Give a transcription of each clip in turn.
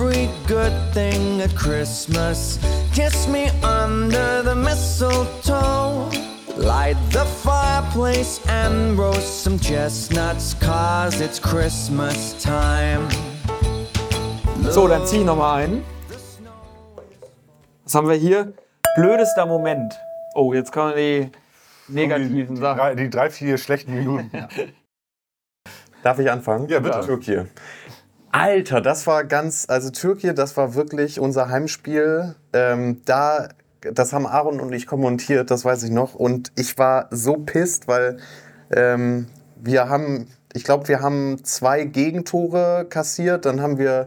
every good thing at Christmas. Kiss me under the mistletoe. Light the fireplace and roast some chestnuts, cause it's Christmas time. So, dann zieh ich nochmal ein. Was haben wir hier? Blödester Moment. Oh, jetzt kommen die negativen die, Sachen. die drei, vier schlechten Minuten. Darf ich anfangen? Ja, bitte. Türkei. Alter, das war ganz, also Türkei, das war wirklich unser Heimspiel. Ähm, da, das haben Aaron und ich kommentiert, das weiß ich noch. Und ich war so pisst, weil ähm, wir haben, ich glaube, wir haben zwei Gegentore kassiert. Dann haben wir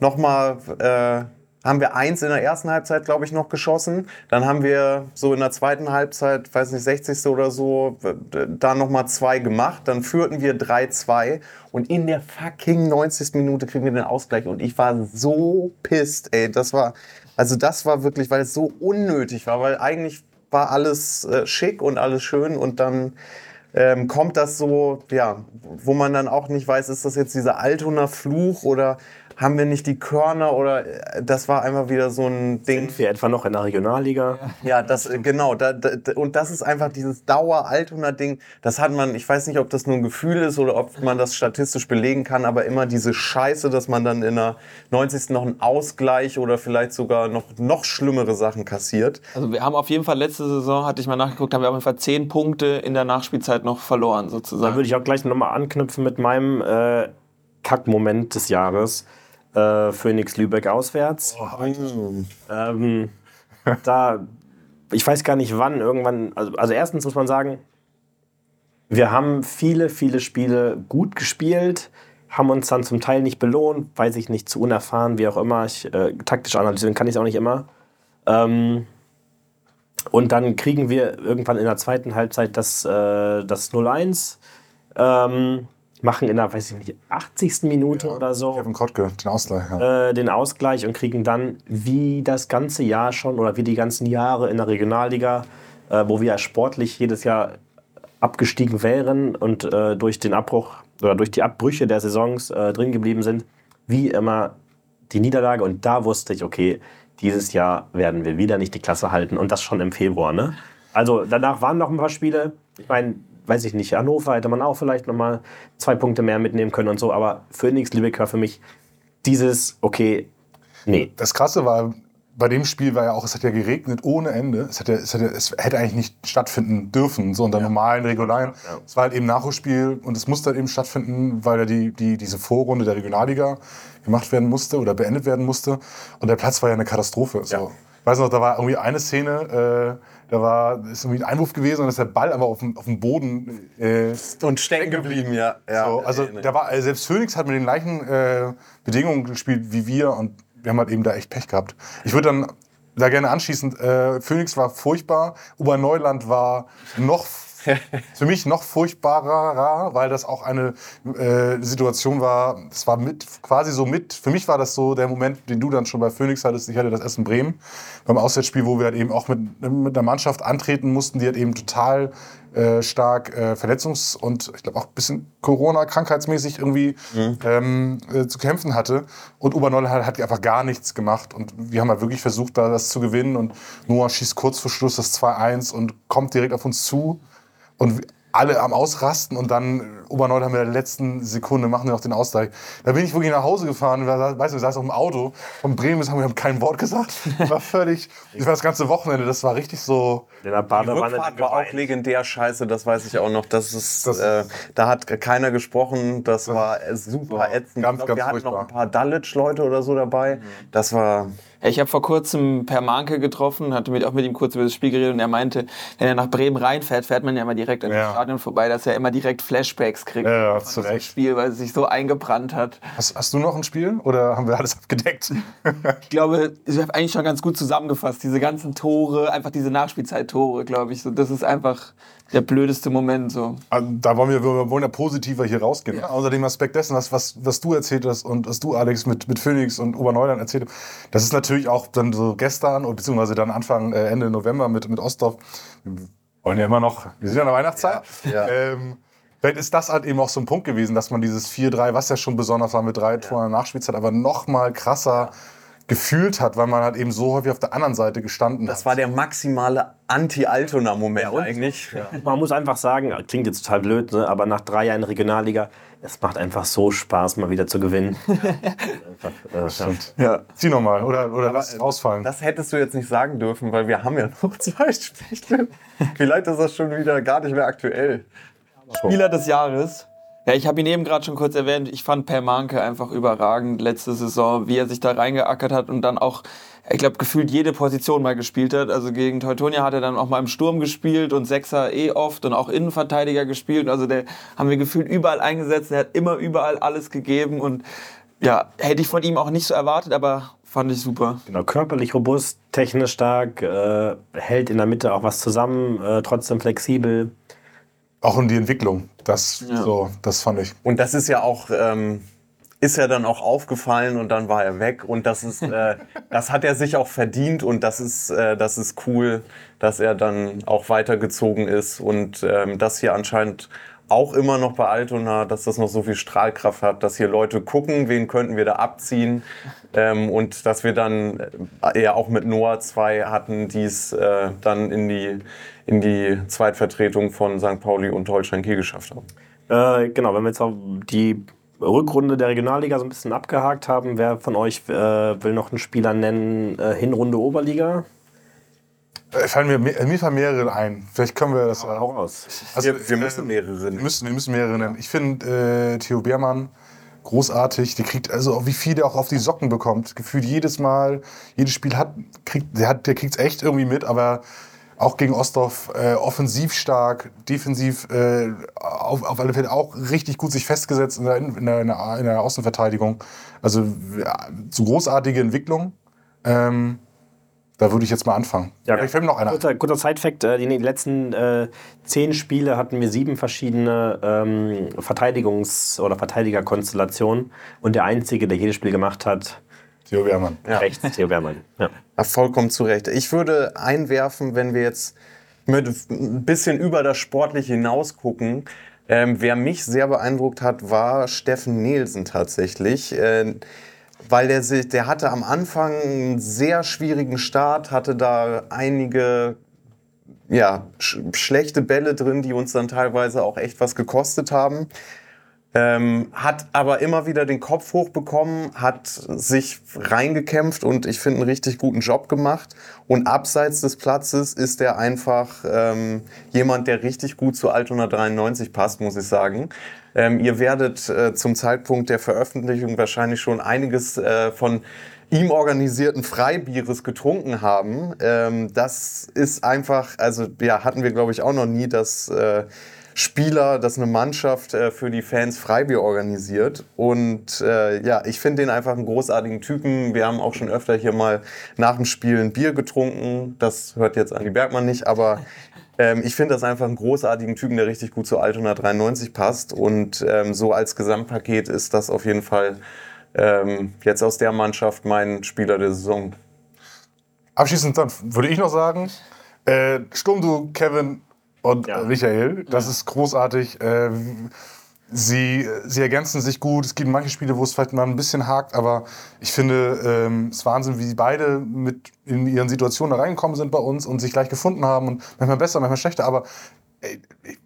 nochmal, äh, haben wir eins in der ersten Halbzeit, glaube ich, noch geschossen. Dann haben wir so in der zweiten Halbzeit, weiß nicht, 60. oder so, da nochmal zwei gemacht. Dann führten wir 3-2 und in der fucking 90. Minute kriegen wir den Ausgleich und ich war so pisst, ey. Das war, also das war wirklich, weil es so unnötig war, weil eigentlich war alles äh, schick und alles schön und dann ähm, kommt das so, ja, wo man dann auch nicht weiß, ist das jetzt dieser Altoner Fluch oder haben wir nicht die Körner oder äh, das war einfach wieder so ein Ding. Sind wir etwa noch in der Regionalliga? Ja, das äh, genau. Da, da, und das ist einfach dieses Dauer-Altona-Ding. Das hat man, ich weiß nicht, ob das nur ein Gefühl ist oder ob man das statistisch belegen kann, aber immer diese Scheiße, dass man dann in der 90. noch einen Ausgleich oder vielleicht sogar noch, noch schlimmere Sachen kassiert. Also wir haben auf jeden Fall letzte Saison, hatte ich mal nachgeguckt, haben wir auf jeden Fall zehn Punkte in der Nachspielzeit noch verloren Da sozusagen. würde ich auch gleich nochmal anknüpfen mit meinem äh, Kackmoment des Jahres. Äh, Phoenix Lübeck auswärts. Ähm, da, ich weiß gar nicht wann, irgendwann. Also, also erstens muss man sagen, wir haben viele, viele Spiele gut gespielt, haben uns dann zum Teil nicht belohnt, weiß ich nicht, zu unerfahren, wie auch immer. Ich, äh, taktisch analysieren kann ich es auch nicht immer. Ähm, und dann kriegen wir irgendwann in der zweiten Halbzeit das, äh, das 0-1. Ähm, machen in der, weiß ich nicht, 80. Minute oder so Kevin Kottke, den Ausgleich. Ja. äh, den Ausgleich und kriegen dann wie das ganze Jahr schon oder wie die ganzen Jahre in der Regionalliga, äh, wo wir ja sportlich jedes Jahr abgestiegen wären und äh, durch den Abbruch oder durch die Abbrüche der Saisons äh, drin geblieben sind, wie immer die Niederlage. Und da wusste ich, okay, dieses Jahr werden wir wieder nicht die Klasse halten und das schon im Februar. Ne? Also danach waren noch ein paar Spiele. Ich meine, weiß ich nicht, Hannover hätte man auch vielleicht noch mal zwei Punkte mehr mitnehmen können und so. Aber Phoenix Lübeck war für mich dieses, okay, nee. Das Krasse war, bei dem Spiel war ja auch, es hat ja geregnet ohne Ende. Es hätte, es hätte, es hätte eigentlich nicht stattfinden dürfen, so unter normalen Regularien. Es war halt eben Nachholspiel und es musste halt eben stattfinden, weil ja die, die, diese Vorrunde der Regionalliga gemacht werden musste oder beendet werden musste. Und der Platz war ja eine Katastrophe. So. Ja. Ich weiß noch, da war irgendwie eine Szene, äh, da war ist irgendwie ein Einwurf gewesen und ist der Ball aber auf dem, auf dem Boden äh, Und stecken geblieben, ja. ja so, also da war, also selbst Phoenix hat mit den gleichen äh, Bedingungen gespielt wie wir und wir haben halt eben da echt Pech gehabt. Ich würde dann da gerne anschließend, äh, Phoenix war furchtbar, Oberneuland war noch für mich noch furchtbarer, weil das auch eine äh, Situation war, das war mit, quasi so mit, für mich war das so der Moment, den du dann schon bei Phoenix hattest, ich hatte das Essen Bremen, beim Auswärtsspiel, wo wir halt eben auch mit, mit einer Mannschaft antreten mussten, die halt eben total äh, stark äh, Verletzungs- und ich glaube auch ein bisschen Corona-krankheitsmäßig irgendwie ähm, äh, zu kämpfen hatte. Und Oberneuland hat, hat einfach gar nichts gemacht. Und wir haben halt wirklich versucht, da das zu gewinnen. Und Noah schießt kurz vor Schluss das 2-1 und kommt direkt auf uns zu. Und alle am Ausrasten und dann Oberneuland haben wir in der letzten Sekunde machen wir noch den Ausgleich. Da bin ich wirklich nach Hause gefahren, wir, weißt du, wir saßen auf dem Auto von Bremen, bis haben wir kein Wort gesagt. War völlig, das war das ganze Wochenende, das war richtig so, Badewanne Rückfahrt war auch legendär scheiße, das weiß ich auch noch. Das ist, Das äh, da hat keiner gesprochen, das war äh, super war ätzend. ganz, ich glaub, ganz wir hatten noch furchtbar. ein paar Dulwich-Leute oder so dabei. Das war, Ich habe vor kurzem Per Manke getroffen, hatte mit, auch mit ihm kurz über das Spiel geredet und er meinte, wenn er nach Bremen reinfährt, fährt man ja immer direkt an Ja. Stadion vorbei, dass er immer direkt Flashbacks kriegt. Ja, ja, zu Recht. Spiel, weil es sich so eingebrannt hat. Hast, hast du noch ein Spiel oder haben wir alles abgedeckt? Ich glaube, ich habe eigentlich schon ganz gut zusammengefasst. Diese ganzen Tore, einfach diese Nachspielzeit-Tore, glaube ich. So, das ist einfach der blödeste Moment. So. Also, Da wollen wir, wir wollen ja positiver hier rausgehen. Außer dem Aspekt dessen, was, was, was du erzählt hast und was du, Alex, mit, mit Phoenix und Oberneuland erzählt hast. Das ist natürlich auch dann so gestern und beziehungsweise dann Anfang, äh, Ende November mit, mit Ostdorf. Wir wollen ja immer noch, wir sind ja in der Weihnachtszeit. Ja, ja. Ähm, Vielleicht ist das halt eben auch so ein Punkt gewesen, dass man dieses 4-3, was ja schon besonders war mit drei Toren Nachspielzeit, aber noch mal krasser gefühlt hat, weil man halt eben so häufig auf der anderen Seite gestanden Das hat. war der maximale Anti-Altona-Moment eigentlich. Man muss einfach sagen, klingt jetzt total blöd, ne? aber nach drei Jahren Regionalliga, es macht einfach so Spaß, mal wieder zu gewinnen. einfach, äh, ja. Ja. Zieh nochmal oder, oder lass es ausfallen. Das hättest du jetzt nicht sagen dürfen, weil wir haben ja noch zwei Spiele. Vielleicht ist das schon wieder gar nicht mehr aktuell. Spieler des Jahres. Ja, ich habe ihn eben gerade schon kurz erwähnt. Ich fand Per Manke einfach überragend letzte Saison, wie er sich da reingeackert hat und dann auch, ich glaube, gefühlt jede Position mal gespielt hat. Also gegen Teutonia hat er dann auch mal im Sturm gespielt und Sechser eh oft und auch Innenverteidiger gespielt. Also der haben wir gefühlt überall eingesetzt. Er hat immer überall alles gegeben und ja, hätte ich von ihm auch nicht so erwartet, aber fand ich super. Genau, körperlich robust, technisch stark, äh, hält in der Mitte auch was zusammen, äh, trotzdem flexibel. Auch in die Entwicklung. Das, so, das fand ich. Und das ist ja auch, ähm, ist ja dann auch aufgefallen und dann war er weg. Und das ist, äh, das hat er sich auch verdient und das ist, äh, das ist cool, dass er dann auch weitergezogen ist und ähm, das hier anscheinend auch immer noch bei Altona, dass das noch so viel Strahlkraft hat, dass hier Leute gucken, wen könnten wir da abziehen ähm, und dass wir dann äh, ja auch mit Noah zwei hatten, die es äh, dann in die, in die Zweitvertretung von St. Pauli und Holstein Kiel geschafft haben. Äh, genau, wenn wir jetzt auch die Rückrunde der Regionalliga so ein bisschen abgehakt haben, wer von euch äh, will noch einen Spieler nennen, äh, Hinrunde Oberliga? Äh, fallen mir, mir mir fallen mehrere ein. Vielleicht können wir das. Hau raus. Also, wir, wir müssen mehrere nennen. müssen, wir müssen mehrere nennen. Ich finde äh, Theo Beermann großartig. Der kriegt also wie viel der auch auf die Socken bekommt. Gefühlt jedes Mal, jedes Spiel hat, kriegt, der hat, der kriegt's echt irgendwie mit, aber auch gegen Ostdorf äh, offensiv stark, defensiv äh, auf, auf alle Fälle auch richtig gut sich festgesetzt in der, in der, in der, Außenverteidigung. Also so großartige Entwicklung. Ähm, da würde ich jetzt mal anfangen. Ja. Vielleicht fällt mir noch einer. ein. Kurzer, kurzer Side-Fact: äh, Die die letzten äh, zehn Spiele hatten wir sieben verschiedene ähm, Verteidigungs- oder Verteidigerkonstellationen. Und der Einzige, der jedes Spiel gemacht hat, Theo Beermann. rechts, Theo Wehrmann. Ja. Ja, vollkommen zu Recht. Ich würde einwerfen, wenn wir jetzt mit ein bisschen über das Sportliche hinaus gucken. Ähm, wer mich sehr beeindruckt hat, war Steffen Nielsen tatsächlich. Äh, weil der, sich, der hatte am Anfang einen sehr schwierigen Start, hatte da einige ja, sch schlechte Bälle drin, die uns dann teilweise auch echt was gekostet haben. Ähm, hat aber immer wieder den Kopf hochbekommen, hat sich reingekämpft und ich finde einen richtig guten Job gemacht. Und abseits des Platzes ist er einfach ähm, jemand, der richtig gut zu Altona 93 passt, muss ich sagen. Ähm, ihr werdet äh, zum Zeitpunkt der Veröffentlichung wahrscheinlich schon einiges äh, von ihm organisierten Freibieres getrunken haben. Ähm, das ist einfach, also ja, hatten wir glaube ich auch noch nie, dass äh, Spieler, dass eine Mannschaft äh, für die Fans Freibier organisiert. Und äh, ja, ich finde den einfach einen großartigen Typen. Wir haben auch schon öfter hier mal nach dem Spiel ein Bier getrunken. Das hört jetzt Andi Bergmann nicht, aber ähm, ich finde das einfach einen großartigen Typen, der richtig gut zu Altona 93 passt. Und ähm, so als Gesamtpaket ist das auf jeden Fall ähm, jetzt aus der Mannschaft mein Spieler der Saison. Abschließend dann würde ich noch sagen, äh, Sturm, du, Kevin und Ja. Michael, das ist großartig. Äh, sie, sie ergänzen sich gut. Es gibt manche Spiele, wo es vielleicht mal ein bisschen hakt, aber ich finde ähm, es Wahnsinn, wie sie beide mit in ihren Situationen da reingekommen sind bei uns und sich gleich gefunden haben und manchmal besser, manchmal schlechter, aber ey, ich-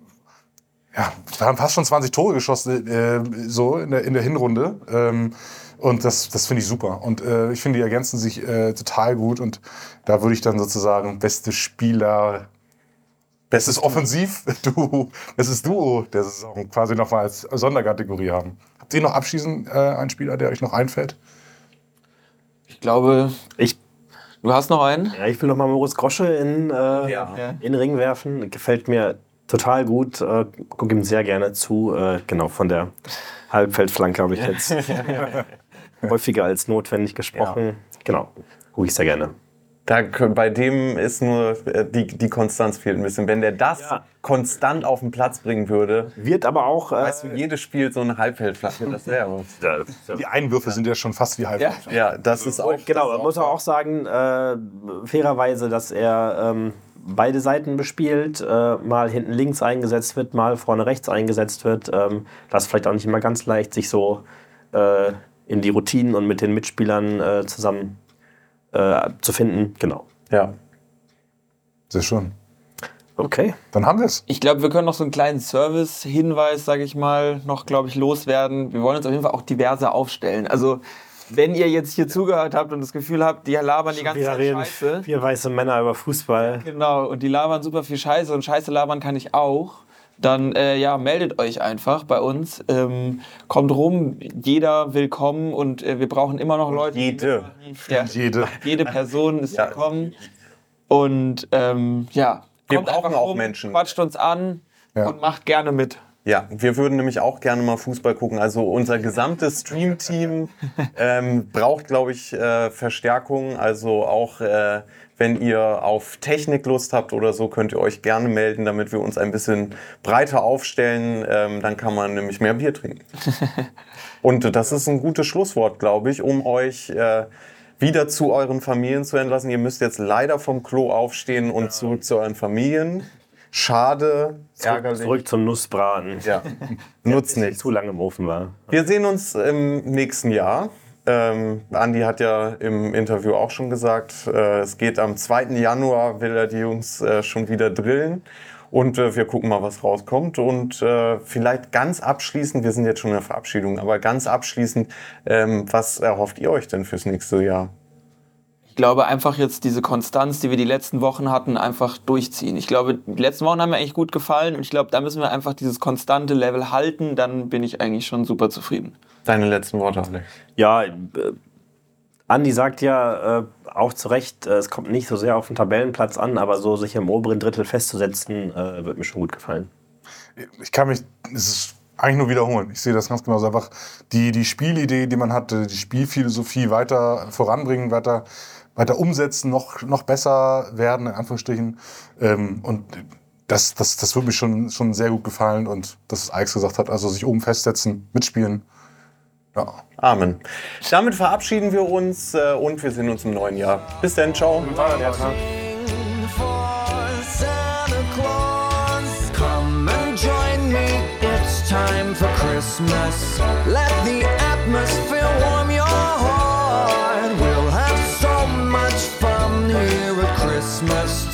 ja, wir haben fast schon 20 Tore geschossen, äh, so in der, in der Hinrunde. Ähm, und das, das finde ich super. Und äh, ich finde, die ergänzen sich äh, total gut. Und da würde ich dann sozusagen beste Spieler, bestes Offensiv, du, bestes Duo der Saison quasi nochmal als Sonderkategorie haben. Habt ihr noch abschließend äh, einen Spieler, der euch noch einfällt? Ich glaube, Ich, du hast noch einen? ja, ich will noch mal Moritz Grosche in, äh, Ja. in den Ring werfen. Gefällt mir total gut. Äh, Gucke ihm sehr gerne zu. Äh, genau, von der Halbfeldflanke habe ich jetzt häufiger als notwendig gesprochen. Genau, gucke ich sehr gerne. Da, bei dem ist nur äh, die, die Konstanz fehlt ein bisschen. Wenn der das Ja. konstant auf den Platz bringen würde, Wird aber auch. Äh, weißt du, jedes Spiel so eine Halbfeldflanke, das wäre. Die Einwürfe sind ja schon fast wie halb. Ja. Ja, das ist auch. Genau, das man ist muss auch sagen, äh, fairerweise, dass er ähm, beide Seiten bespielt, äh, mal hinten links eingesetzt wird, mal vorne rechts eingesetzt wird. Ähm, das ist vielleicht auch nicht immer ganz leicht, sich so äh, in die Routinen und mit den Mitspielern äh, zusammen äh, zu finden. Genau. Ja. Sehr schön. Okay. Dann haben wir es. Ich glaube, wir können noch so einen kleinen Service-Hinweis, sage ich mal, noch, glaube ich, loswerden. Wir wollen uns auf jeden Fall auch diverse aufstellen. Also, wenn ihr jetzt hier zugehört habt und das Gefühl habt, die labern die ganze Wir Zeit reden Scheiße. vier weiße Männer über Fußball. Genau, und die labern super viel Scheiße und Scheiße labern kann ich auch. Dann äh, ja, meldet euch einfach bei uns. Ähm, kommt rum, jeder willkommen und äh, wir brauchen immer noch Leute. Jede. Ja, Jede. jede Person ist Ja. willkommen. Und ähm, ja, Wir kommt brauchen einfach auch rum, Menschen. Quatscht uns an Ja. und macht gerne mit. Ja, wir würden nämlich auch gerne mal Fußball gucken. Also unser gesamtes Stream-Team ähm, braucht, glaube ich, äh, Verstärkung. Also auch äh, wenn ihr auf Technik Lust habt oder so, könnt ihr euch gerne melden, damit wir uns ein bisschen breiter aufstellen. Ähm, dann kann man nämlich mehr Bier trinken. Und das ist ein gutes Schlusswort, glaube ich, um euch äh, wieder zu euren Familien zu entlassen. Ihr müsst jetzt leider vom Klo aufstehen und zurück zu euren Familien. Schade, ärgerlich. Zurück zum Nussbraten. Ja, nutzt nichts. Zu lange im Ofen war. Wir sehen uns im nächsten Jahr. Ähm, Andi hat ja im Interview auch schon gesagt, äh, es geht am 2. Januar, will er die Jungs äh, schon wieder drillen. Und äh, wir gucken mal, was rauskommt. Und äh, vielleicht ganz abschließend, wir sind jetzt schon in der Verabschiedung, aber ganz abschließend, ähm, was erhofft ihr euch denn fürs nächste Jahr? Ich glaube, einfach jetzt diese Konstanz, die wir die letzten Wochen hatten, einfach durchziehen. Ich glaube, die letzten Wochen haben mir eigentlich gut gefallen und ich glaube, da müssen wir einfach dieses konstante Level halten. Dann bin ich eigentlich schon super zufrieden. Deine letzten Worte, Alex. Ja, äh, Andi sagt ja äh, auch zu Recht, äh, es kommt nicht so sehr auf den Tabellenplatz an, aber so sich im oberen Drittel festzusetzen, äh, wird mir schon gut gefallen. ich kann mich, es ist eigentlich nur wiederholen. Ich sehe das ganz genau. Einfach die, die Spielidee, die man hatte, die Spielphilosophie weiter voranbringen, weiter, weiter umsetzen, noch, noch besser werden, in Anführungsstrichen. Ähm, und das, das, das würde mir schon, schon sehr gut gefallen. Und das, was Alex gesagt hat, also sich oben festsetzen, mitspielen. Ja. Amen. Damit verabschieden wir uns äh, und wir sehen uns im neuen Jahr. Bis dann, ciao. for Christmas. Let the atmosphere warm your heart. We'll have so much fun here at Christmas.